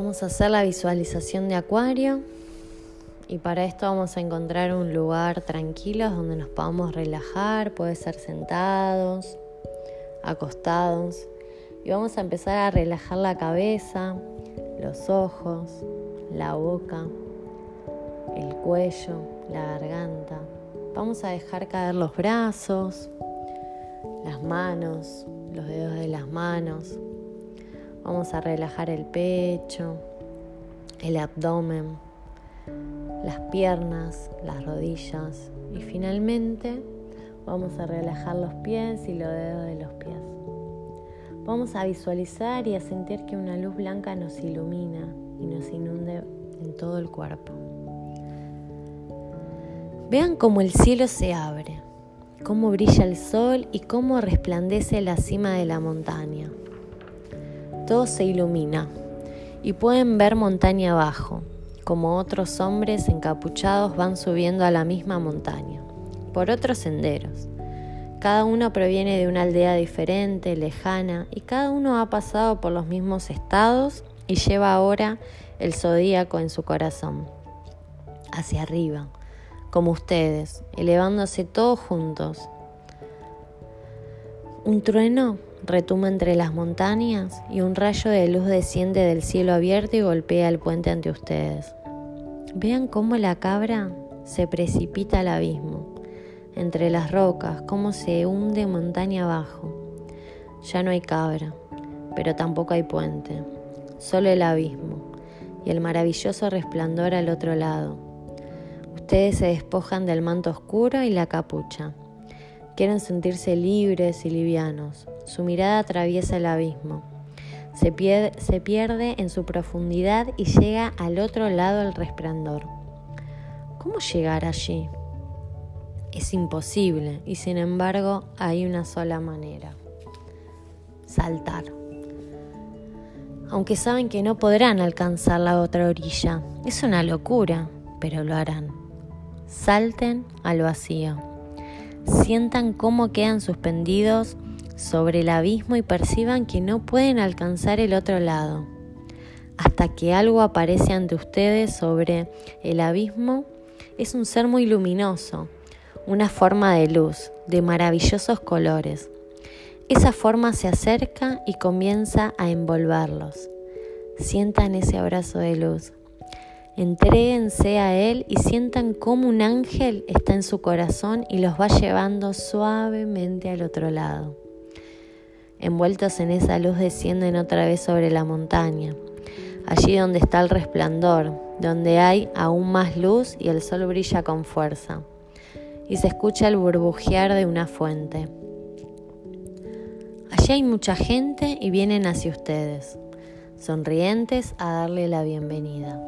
Vamos a hacer la visualización de acuario y para esto vamos a encontrar un lugar tranquilo donde nos podamos relajar, puede ser sentados, acostados y vamos a empezar a relajar la cabeza, los ojos, la boca, el cuello, la garganta. Vamos a dejar caer los brazos, las manos, los dedos de las manos. Vamos a relajar el pecho, el abdomen, las piernas, las rodillas y finalmente vamos a relajar los pies y los dedos de los pies. Vamos a visualizar y a sentir que una luz blanca nos ilumina y nos inunde en todo el cuerpo. Vean cómo el cielo se abre, cómo brilla el sol y cómo resplandece la cima de la montaña. Todo se ilumina y pueden ver montaña abajo, como otros hombres encapuchados van subiendo a la misma montaña, por otros senderos. Cada uno proviene de una aldea diferente, lejana, y cada uno ha pasado por los mismos estados y lleva ahora el zodíaco en su corazón, hacia arriba, como ustedes, elevándose todos juntos. Un trueno retuma entre las montañas y un rayo de luz desciende del cielo abierto y golpea el puente ante ustedes. Vean cómo la cabra se precipita al abismo, entre las rocas, cómo se hunde montaña abajo. Ya no hay cabra, pero tampoco hay puente, solo el abismo y el maravilloso resplandor al otro lado. Ustedes se despojan del manto oscuro y la capucha. Quieren sentirse libres y livianos. Su mirada atraviesa el abismo se pierde, en su profundidad y llega al otro lado del resplandor. ¿Cómo llegar allí? Es imposible y sin embargo hay una sola manera. Saltar. Aunque saben que no podrán alcanzar la otra orilla. Es una locura, pero lo harán. Salten al vacío. Sientan cómo quedan suspendidos sobre el abismo y perciban que no pueden alcanzar el otro lado. Hasta que algo aparece ante ustedes sobre el abismo, es un ser muy luminoso, una forma de luz, de maravillosos colores. Esa forma se acerca y comienza a envolverlos. Sientan ese abrazo de luz. Entréguense a Él y sientan como un ángel está en su corazón y los va llevando suavemente al otro lado envueltos en esa luz descienden otra vez sobre la montaña, allí donde está el resplandor, donde hay aún más luz y el sol brilla con fuerza, y se escucha el burbujear de una fuente. Allí hay mucha gente y vienen hacia ustedes, sonrientes a darle la bienvenida.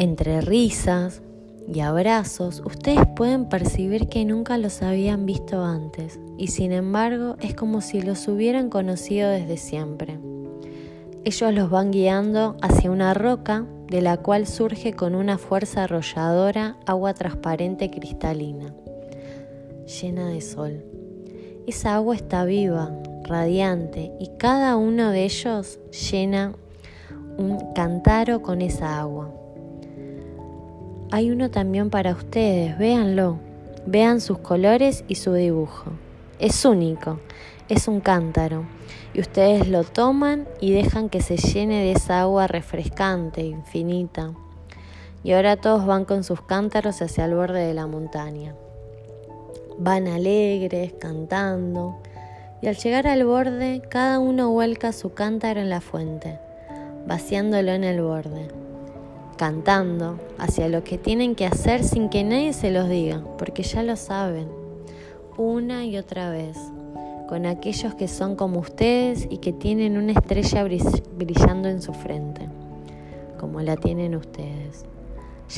Entre risas, y abrazos, ustedes pueden percibir que nunca los habían visto antes y sin embargo es como si los hubieran conocido desde siempre. Ellos los van guiando hacia una roca de la cual surge con una fuerza arrolladora agua transparente cristalina, llena de sol. Esa agua está viva, radiante y cada uno de ellos llena un cantaro con esa agua hay uno también para ustedes, véanlo, vean sus colores y su dibujo. Es único, es un cántaro, y ustedes lo toman y dejan que se llene de esa agua refrescante, infinita. Y ahora todos van con sus cántaros hacia el borde de la montaña. Van alegres, cantando, y al llegar al borde, cada uno vuelca su cántaro en la fuente, vaciándolo en el borde cantando hacia lo que tienen que hacer sin que nadie se los diga, porque ya lo saben, una y otra vez, con aquellos que son como ustedes y que tienen una estrella brillando en su frente, como la tienen ustedes,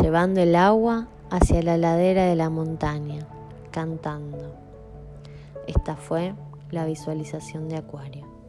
llevando el agua hacia la ladera de la montaña, cantando. Esta fue la visualización de Acuario.